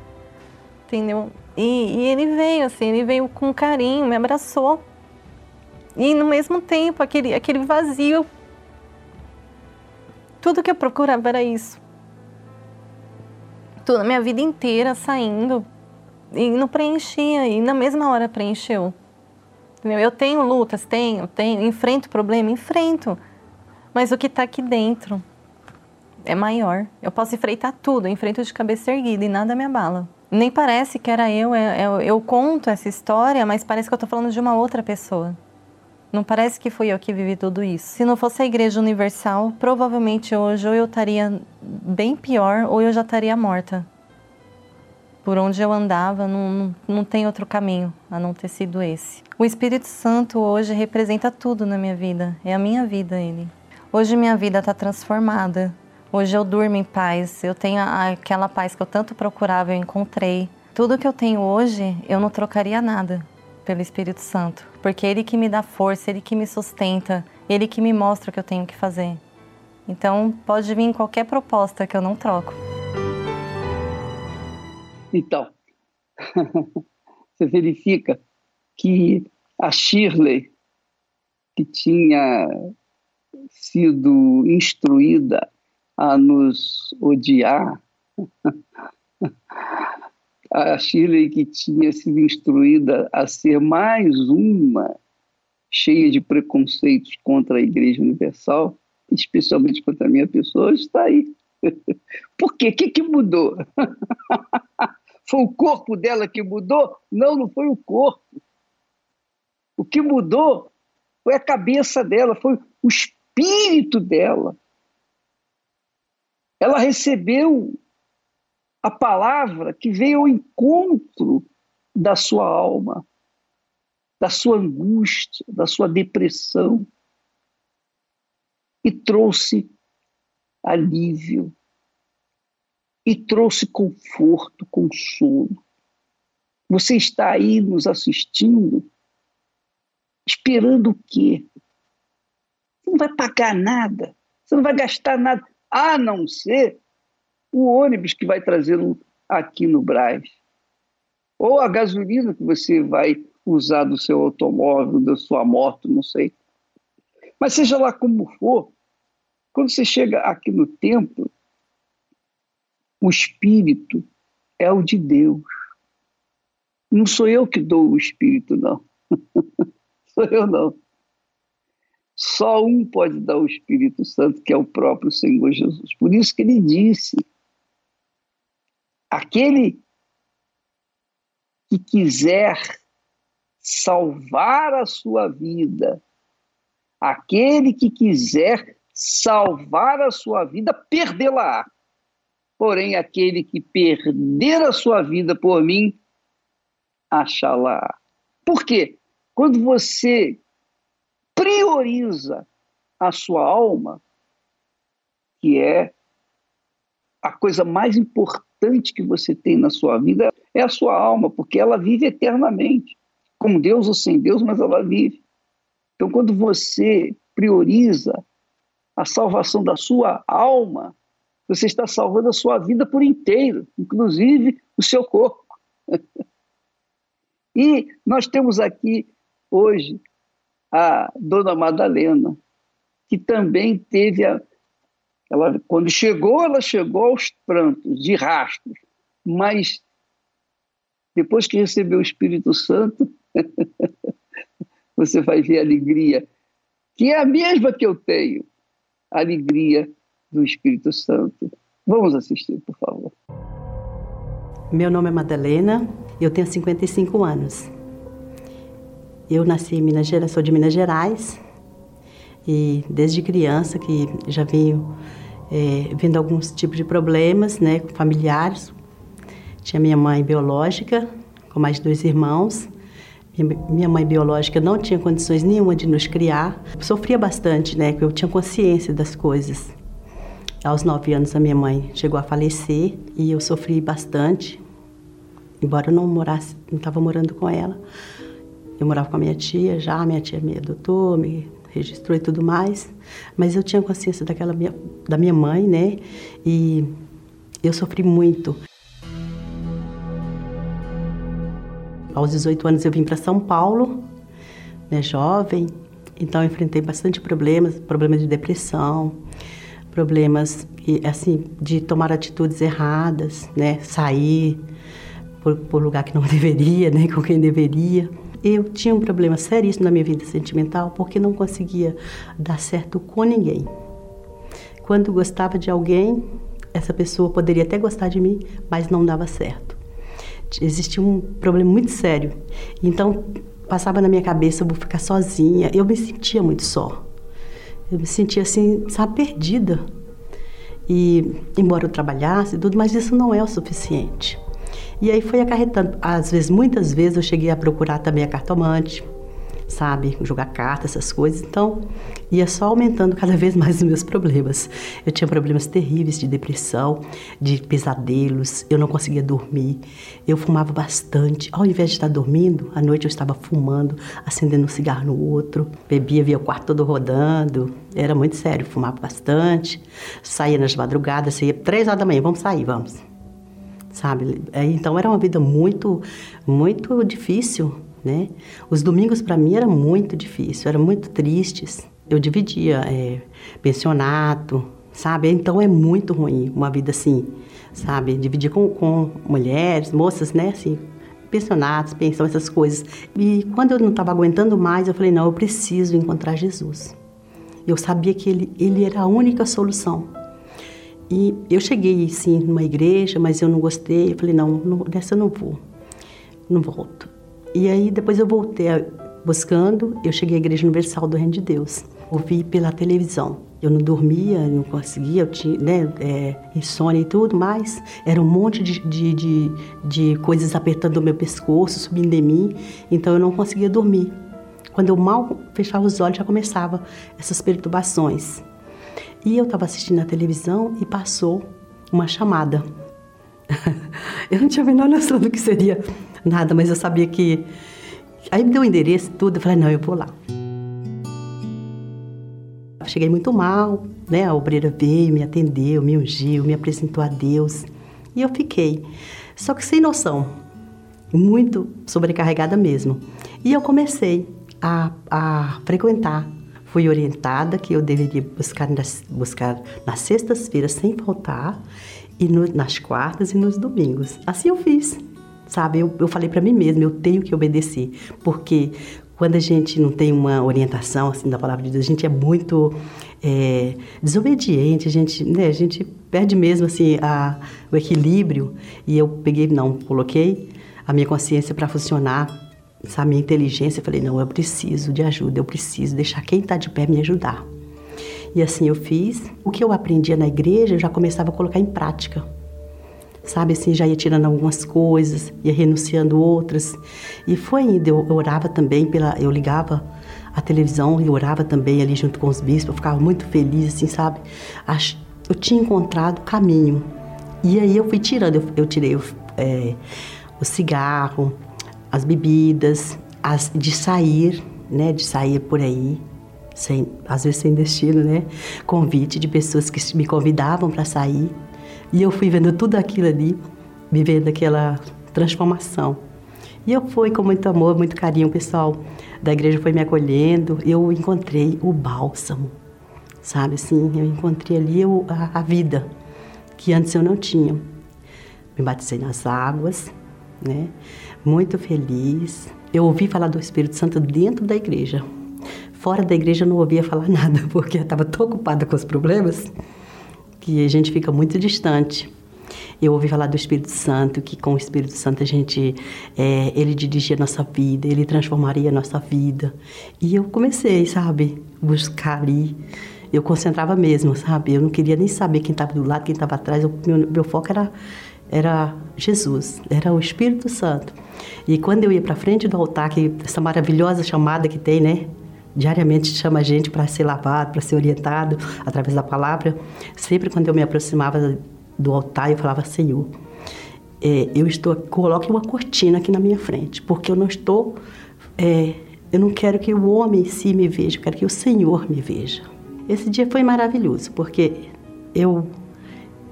Entendeu? E, e ele veio, assim, ele veio com carinho, me abraçou. E no mesmo tempo, aquele, aquele vazio. Tudo que eu procurava era isso. Toda a minha vida inteira saindo e não preenchia, e na mesma hora preencheu. Entendeu? Eu tenho lutas, tenho, tenho, enfrento problema, enfrento. Mas o que está aqui dentro é maior. Eu posso enfrentar tudo, enfrento de cabeça erguida e nada me abala. Nem parece que era eu, eu, é, é, eu conto essa história, mas parece que eu estou falando de uma outra pessoa. Não parece que fui eu que vivi tudo isso. Se não fosse a Igreja Universal, provavelmente hoje ou eu estaria bem pior ou eu já estaria morta. Por onde eu andava, não, não, não tem outro caminho a não ter sido esse. O Espírito Santo hoje representa tudo na minha vida. É a minha vida, ele. Hoje minha vida está transformada. Hoje eu durmo em paz. Eu tenho aquela paz que eu tanto procurava, eu encontrei. Tudo que eu tenho hoje, eu não trocaria nada pelo Espírito Santo, porque Ele que me dá força, Ele que me sustenta, Ele que me mostra o que eu tenho que fazer. Então, pode vir qualquer proposta que eu não troco. Então, você verifica que a Shirley, que tinha sido instruída a nos odiar, a Shirley, que tinha sido instruída a ser mais uma cheia de preconceitos contra a Igreja Universal, especialmente contra a minha pessoa, está aí. Por quê? O que, que mudou? foi o corpo dela que mudou? Não, não foi o corpo. O que mudou foi a cabeça dela, foi o espírito dela. Ela recebeu a palavra que veio ao encontro da sua alma, da sua angústia, da sua depressão, e trouxe alívio, e trouxe conforto, consolo. Você está aí nos assistindo, esperando o quê? Você não vai pagar nada, você não vai gastar nada, a não ser o ônibus que vai trazê-lo aqui no Braz, ou a gasolina que você vai usar do seu automóvel, da sua moto, não sei. Mas seja lá como for, quando você chega aqui no templo, o Espírito é o de Deus. Não sou eu que dou o Espírito, não. sou eu, não. Só um pode dar o Espírito Santo, que é o próprio Senhor Jesus. Por isso que ele disse Aquele que quiser salvar a sua vida, aquele que quiser salvar a sua vida, perdê-la. Porém, aquele que perder a sua vida por mim, achá-la. Por quê? Quando você prioriza a sua alma, que é a coisa mais importante que você tem na sua vida é a sua alma, porque ela vive eternamente. Com Deus ou sem Deus, mas ela vive. Então, quando você prioriza a salvação da sua alma, você está salvando a sua vida por inteiro, inclusive o seu corpo. e nós temos aqui hoje a Dona Madalena, que também teve a. Ela, quando chegou, ela chegou aos prantos, de rastros, mas depois que recebeu o Espírito Santo, você vai ver a alegria, que é a mesma que eu tenho, a alegria do Espírito Santo. Vamos assistir, por favor. Meu nome é Madalena, eu tenho 55 anos. Eu nasci em Minas Gerais, sou de Minas Gerais e desde criança que já venho é, vendo alguns tipos de problemas, né, familiares. Tinha minha mãe biológica com mais dois irmãos. Minha mãe biológica não tinha condições nenhuma de nos criar. Sofria bastante, né, porque eu tinha consciência das coisas. Aos nove anos a minha mãe chegou a falecer e eu sofri bastante, embora eu não morasse, não estava morando com ela. Eu morava com a minha tia já, minha tia me adotou, me registrou e tudo mais, mas eu tinha consciência daquela minha, da minha mãe, né? E eu sofri muito. Aos 18 anos eu vim para São Paulo, né, jovem, então enfrentei bastante problemas, problemas de depressão, problemas assim de tomar atitudes erradas, né, sair por, por lugar que não deveria, né, com quem deveria. Eu tinha um problema seríssimo na minha vida sentimental porque não conseguia dar certo com ninguém. Quando gostava de alguém, essa pessoa poderia até gostar de mim, mas não dava certo. Existia um problema muito sério. Então, passava na minha cabeça, eu vou ficar sozinha. Eu me sentia muito só. Eu me sentia assim, sabe, perdida. E, embora eu trabalhasse e tudo, mas isso não é o suficiente. E aí foi acarretando. Às vezes, muitas vezes, eu cheguei a procurar também a cartomante, sabe? Jogar cartas, essas coisas. Então, ia só aumentando cada vez mais os meus problemas. Eu tinha problemas terríveis de depressão, de pesadelos, eu não conseguia dormir. Eu fumava bastante. Ao invés de estar dormindo, à noite eu estava fumando, acendendo um cigarro no outro, bebia, via o quarto todo rodando. Era muito sério, fumava bastante. Saía nas madrugadas, saía três horas da manhã, vamos sair, vamos. Sabe? É, então era uma vida muito, muito difícil, né? Os domingos para mim era muito difícil, eram muito tristes. Eu dividia é, pensionato, sabe? Então é muito ruim uma vida assim, sabe? Dividir com, com mulheres, moças, né? Assim, pensionatos, pensão, essas coisas. E quando eu não estava aguentando mais, eu falei: não, eu preciso encontrar Jesus. Eu sabia que ele, ele era a única solução. E eu cheguei, sim, numa igreja, mas eu não gostei. Eu falei: não, não dessa eu não vou, não volto. E aí depois eu voltei buscando, eu cheguei à Igreja Universal do Reino de Deus. Ouvi pela televisão. Eu não dormia, não conseguia, eu tinha né, é, insônia e tudo, mas era um monte de, de, de, de coisas apertando o meu pescoço, subindo em mim, então eu não conseguia dormir. Quando eu mal fechava os olhos, já começava essas perturbações. E eu estava assistindo a televisão e passou uma chamada. eu não tinha a menor noção do que seria nada, mas eu sabia que. Aí me deu o endereço tudo, eu falei, não, eu vou lá. Cheguei muito mal, né? A obreira veio, me atendeu, me ungiu, me apresentou a Deus. E eu fiquei. Só que sem noção, muito sobrecarregada mesmo. E eu comecei a, a frequentar. Fui orientada que eu deveria buscar nas, buscar nas sextas-feiras sem faltar, e no, nas quartas e nos domingos. Assim eu fiz sabe? Eu, eu falei para mim mesma, eu tenho que obedecer, porque quando a gente não tem uma orientação assim da palavra de Deus, a gente é muito é, desobediente, a gente, né, a gente perde mesmo assim a, o equilíbrio. E eu peguei, não, coloquei a minha consciência para funcionar, a minha inteligência, eu falei, não, eu preciso de ajuda, eu preciso deixar quem está de pé me ajudar. E assim eu fiz. O que eu aprendia na igreja, eu já começava a colocar em prática sabe assim, já ia tirando algumas coisas, ia renunciando outras. E foi indo, eu orava também pela, eu ligava a televisão e orava também ali junto com os bispos, eu ficava muito feliz, assim, sabe? Eu tinha encontrado o caminho. E aí eu fui tirando, eu, eu tirei o, é, o cigarro, as bebidas, as, de sair, né, de sair por aí, sem, às vezes sem destino, né? Convite de pessoas que me convidavam para sair. E eu fui vendo tudo aquilo ali, vivendo aquela transformação. E eu fui com muito amor, muito carinho, o pessoal da igreja foi me acolhendo. Eu encontrei o bálsamo, sabe assim? Eu encontrei ali a, a vida que antes eu não tinha. Me batizei nas águas, né? Muito feliz. Eu ouvi falar do Espírito Santo dentro da igreja. Fora da igreja eu não ouvia falar nada, porque eu estava tão ocupada com os problemas que a gente fica muito distante. Eu ouvi falar do Espírito Santo, que com o Espírito Santo a gente, é, ele dirigia a nossa vida, ele transformaria a nossa vida. E eu comecei, sabe, buscar ali. Eu concentrava mesmo, sabe? Eu não queria nem saber quem estava do lado, quem estava atrás. O meu, meu foco era, era Jesus, era o Espírito Santo. E quando eu ia para frente do altar, que essa maravilhosa chamada que tem, né? diariamente chama a gente para ser lavado, para ser orientado através da palavra. Sempre quando eu me aproximava do altar, eu falava, Senhor, é, eu estou, coloque uma cortina aqui na minha frente, porque eu não estou, é, eu não quero que o homem em si me veja, eu quero que o Senhor me veja. Esse dia foi maravilhoso, porque eu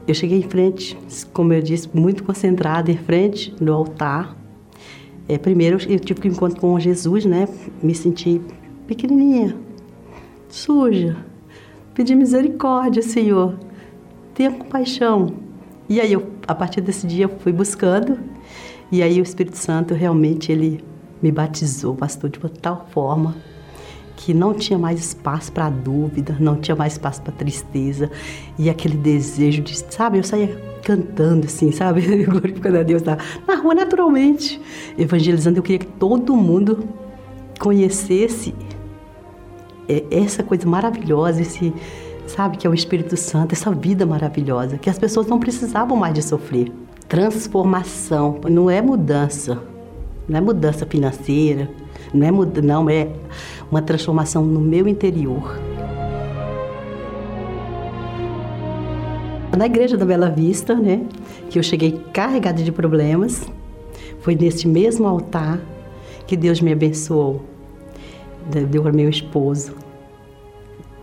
eu cheguei em frente, como eu disse, muito concentrada em frente do altar. É, primeiro eu tive que encontro com Jesus, né? Me senti pequenininha, suja. Pedi misericórdia, Senhor. Tenha compaixão. E aí, eu, a partir desse dia, eu fui buscando. E aí, o Espírito Santo realmente ele me batizou, pastor, de uma tal forma que não tinha mais espaço para dúvida, não tinha mais espaço para tristeza e aquele desejo de, sabe, eu saía cantando assim, sabe, glorificando a Deus na, na rua naturalmente, evangelizando. Eu queria que todo mundo conhecesse é, essa coisa maravilhosa, esse, sabe, que é o Espírito Santo, essa vida maravilhosa, que as pessoas não precisavam mais de sofrer. Transformação, não é mudança, não é mudança financeira, não é, não, é uma transformação no meu interior. Na igreja da Bela Vista, né, que eu cheguei carregada de problemas, foi nesse mesmo altar que Deus me abençoou deu para meu esposo,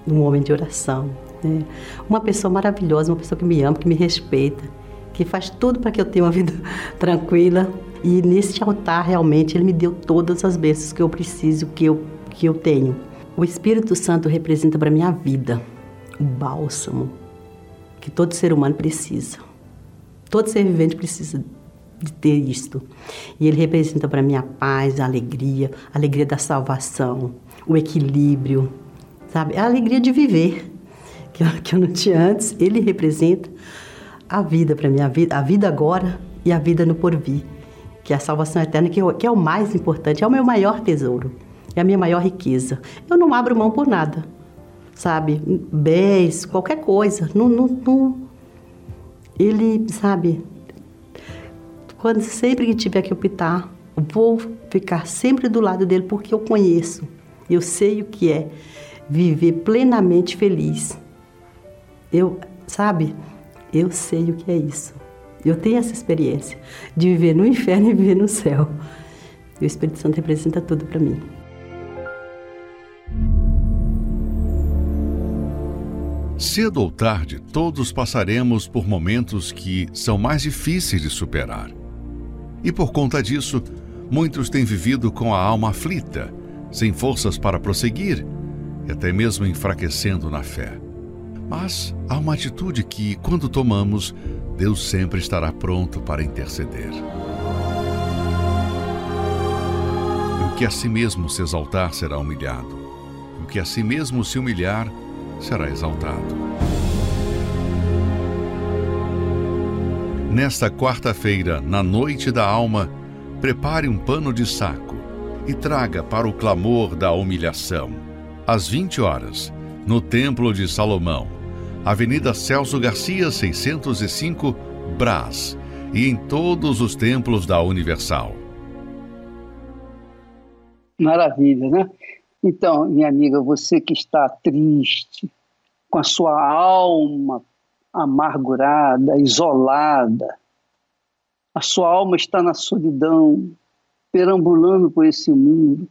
um homem de oração. Né? Uma pessoa maravilhosa, uma pessoa que me ama, que me respeita, que faz tudo para que eu tenha uma vida tranquila. E nesse altar, realmente, ele me deu todas as bênçãos que eu preciso, que eu, que eu tenho. O Espírito Santo representa para minha vida o bálsamo que todo ser humano precisa. Todo ser vivente precisa de ter isto. E ele representa para mim a paz, a alegria, a alegria da salvação, o equilíbrio, sabe? A alegria de viver, que eu, não tinha antes. Ele representa a vida para mim, a vida, a vida agora e a vida no porvir, que é a salvação eterna, que, é o mais importante, é o meu maior tesouro, é a minha maior riqueza. Eu não abro mão por nada, sabe? Bens, qualquer coisa. Não, não, não, ele, sabe, quando sempre que tiver que optar, vou ficar sempre do lado dele porque eu conheço. Eu sei o que é viver plenamente feliz. Eu, sabe? Eu sei o que é isso. Eu tenho essa experiência de viver no inferno e viver no céu. E o Espírito Santo representa tudo para mim. Cedo ou tarde, todos passaremos por momentos que são mais difíceis de superar. E por conta disso, muitos têm vivido com a alma aflita, sem forças para prosseguir e até mesmo enfraquecendo na fé. Mas há uma atitude que, quando tomamos, Deus sempre estará pronto para interceder. E o que a si mesmo se exaltar será humilhado, e o que a si mesmo se humilhar será exaltado. Nesta quarta-feira, na noite da alma, prepare um pano de saco e traga para o clamor da humilhação. Às 20 horas, no Templo de Salomão, Avenida Celso Garcia, 605, Brás, e em todos os templos da Universal. Maravilha, né? Então, minha amiga, você que está triste, com a sua alma amargurada, isolada. A sua alma está na solidão, perambulando por esse mundo.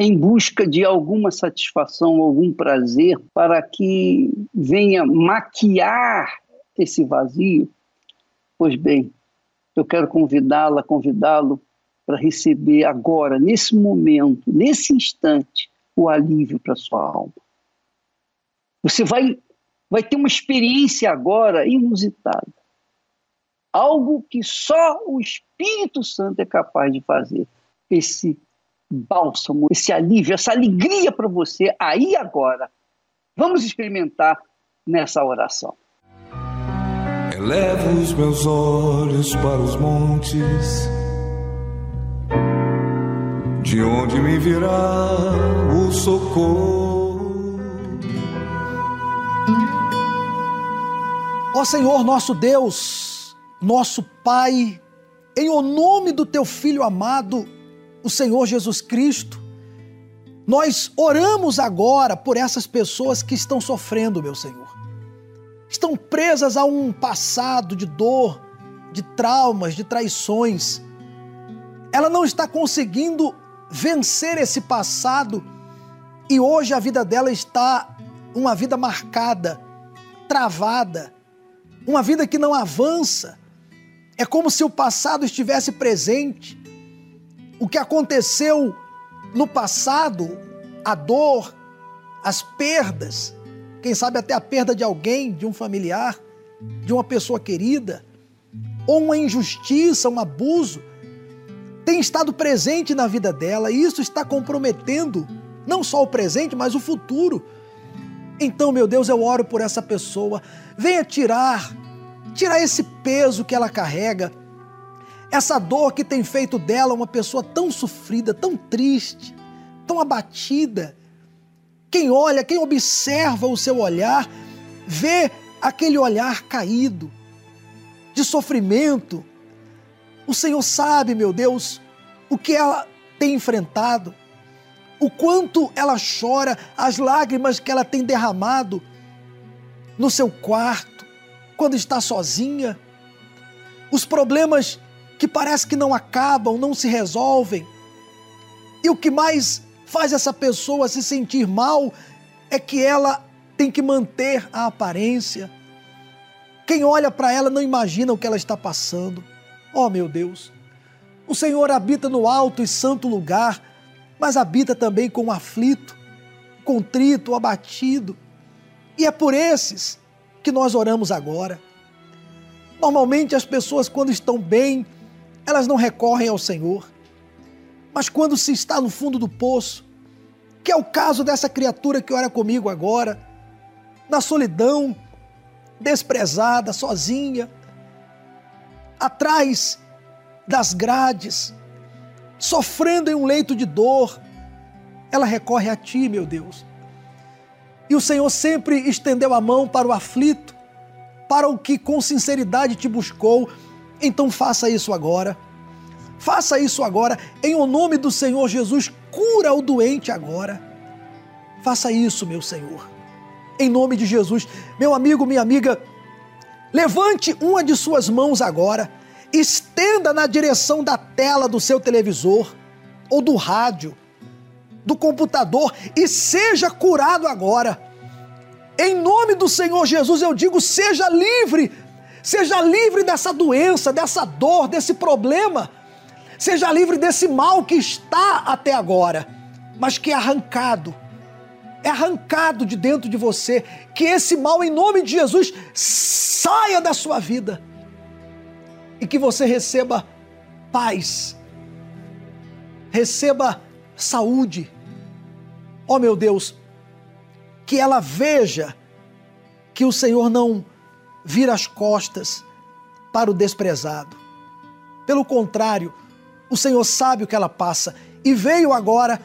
em busca de alguma satisfação, algum prazer, para que venha maquiar esse vazio, pois bem, eu quero convidá-la, convidá-lo para receber agora, nesse momento, nesse instante, o alívio para sua alma. Você vai, vai ter uma experiência agora inusitada. Algo que só o Espírito Santo é capaz de fazer. Esse bálsamo, esse alívio, essa alegria para você aí agora. Vamos experimentar nessa oração. Elevo os meus olhos para os montes, de onde me virá o socorro. Ó Senhor nosso Deus, nosso Pai, em o nome do teu Filho amado, o Senhor Jesus Cristo, nós oramos agora por essas pessoas que estão sofrendo, meu Senhor. Estão presas a um passado de dor, de traumas, de traições. Ela não está conseguindo vencer esse passado e hoje a vida dela está uma vida marcada, travada, uma vida que não avança. É como se o passado estivesse presente o que aconteceu no passado, a dor, as perdas, quem sabe até a perda de alguém, de um familiar, de uma pessoa querida, ou uma injustiça, um abuso, tem estado presente na vida dela e isso está comprometendo não só o presente, mas o futuro. Então, meu Deus, eu oro por essa pessoa. Venha tirar, tirar esse peso que ela carrega essa dor que tem feito dela uma pessoa tão sofrida, tão triste, tão abatida. Quem olha, quem observa o seu olhar, vê aquele olhar caído, de sofrimento. O Senhor sabe, meu Deus, o que ela tem enfrentado, o quanto ela chora, as lágrimas que ela tem derramado no seu quarto, quando está sozinha, os problemas que parece que não acabam, não se resolvem. E o que mais faz essa pessoa se sentir mal é que ela tem que manter a aparência. Quem olha para ela não imagina o que ela está passando. Oh, meu Deus! O Senhor habita no alto e santo lugar, mas habita também com o aflito, contrito, abatido. E é por esses que nós oramos agora. Normalmente as pessoas, quando estão bem, elas não recorrem ao Senhor. Mas quando se está no fundo do poço, que é o caso dessa criatura que ora comigo agora, na solidão, desprezada, sozinha, atrás das grades, sofrendo em um leito de dor, ela recorre a ti, meu Deus. E o Senhor sempre estendeu a mão para o aflito, para o que com sinceridade te buscou então faça isso agora. Faça isso agora. Em o nome do Senhor Jesus, cura o doente agora. Faça isso, meu Senhor. Em nome de Jesus. Meu amigo, minha amiga, levante uma de suas mãos agora, estenda na direção da tela do seu televisor ou do rádio, do computador e seja curado agora. Em nome do Senhor Jesus, eu digo: seja livre Seja livre dessa doença, dessa dor, desse problema. Seja livre desse mal que está até agora, mas que é arrancado. É arrancado de dentro de você. Que esse mal, em nome de Jesus, saia da sua vida. E que você receba paz. Receba saúde. Oh meu Deus, que ela veja que o Senhor não vira as costas para o desprezado. Pelo contrário, o Senhor sabe o que ela passa e veio agora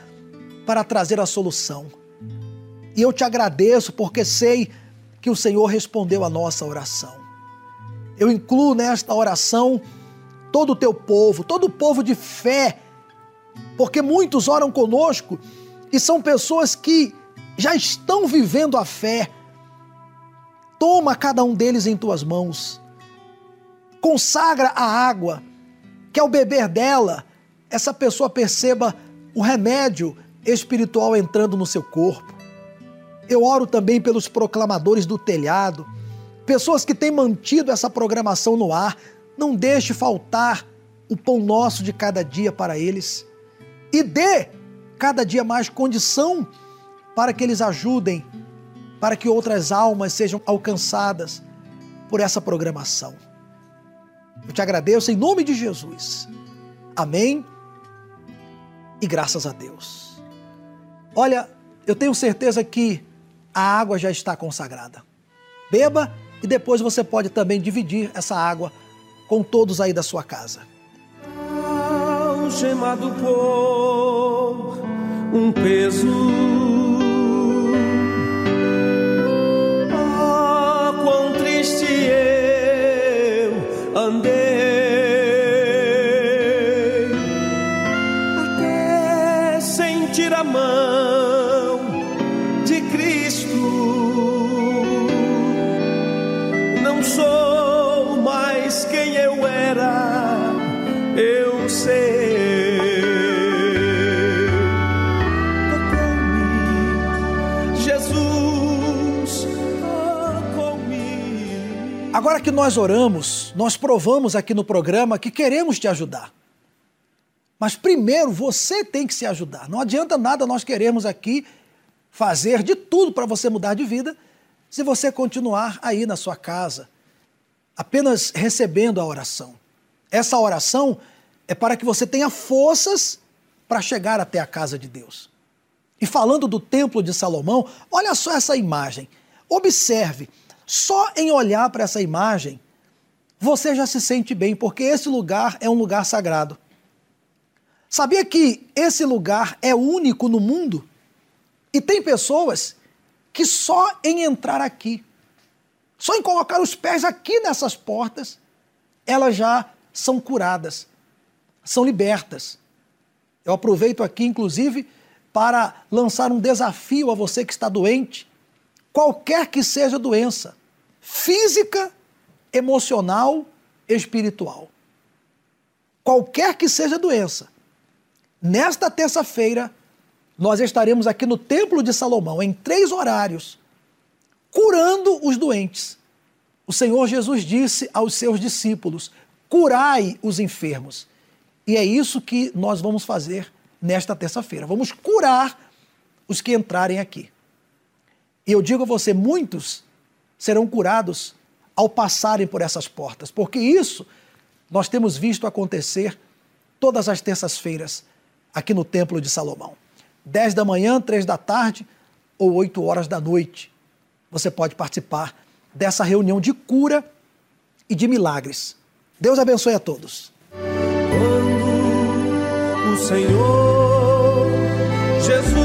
para trazer a solução. E eu te agradeço porque sei que o Senhor respondeu a nossa oração. Eu incluo nesta oração todo o teu povo, todo o povo de fé, porque muitos oram conosco e são pessoas que já estão vivendo a fé Toma cada um deles em tuas mãos. Consagra a água, que ao beber dela, essa pessoa perceba o remédio espiritual entrando no seu corpo. Eu oro também pelos proclamadores do telhado, pessoas que têm mantido essa programação no ar. Não deixe faltar o pão nosso de cada dia para eles e dê cada dia mais condição para que eles ajudem, para que outras almas sejam alcançadas por essa programação. Eu te agradeço em nome de Jesus. Amém e graças a Deus. Olha, eu tenho certeza que a água já está consagrada. Beba e depois você pode também dividir essa água com todos aí da sua casa. Algemado por um peso. Nós oramos, nós provamos aqui no programa que queremos te ajudar. Mas primeiro você tem que se ajudar. Não adianta nada nós queremos aqui fazer de tudo para você mudar de vida se você continuar aí na sua casa, apenas recebendo a oração. Essa oração é para que você tenha forças para chegar até a casa de Deus. E falando do Templo de Salomão, olha só essa imagem. Observe, só em olhar para essa imagem, você já se sente bem, porque esse lugar é um lugar sagrado. Sabia que esse lugar é único no mundo? E tem pessoas que só em entrar aqui, só em colocar os pés aqui nessas portas, elas já são curadas, são libertas. Eu aproveito aqui, inclusive, para lançar um desafio a você que está doente, qualquer que seja a doença, física, emocional, espiritual. Qualquer que seja a doença, nesta terça-feira, nós estaremos aqui no Templo de Salomão, em três horários, curando os doentes. O Senhor Jesus disse aos seus discípulos: curai os enfermos. E é isso que nós vamos fazer nesta terça-feira. Vamos curar os que entrarem aqui. E eu digo a você: muitos serão curados ao passarem por essas portas, porque isso nós temos visto acontecer todas as terças-feiras aqui no Templo de Salomão. 10 da manhã, 3 da tarde ou 8 horas da noite. Você pode participar dessa reunião de cura e de milagres. Deus abençoe a todos. Quando o Senhor Jesus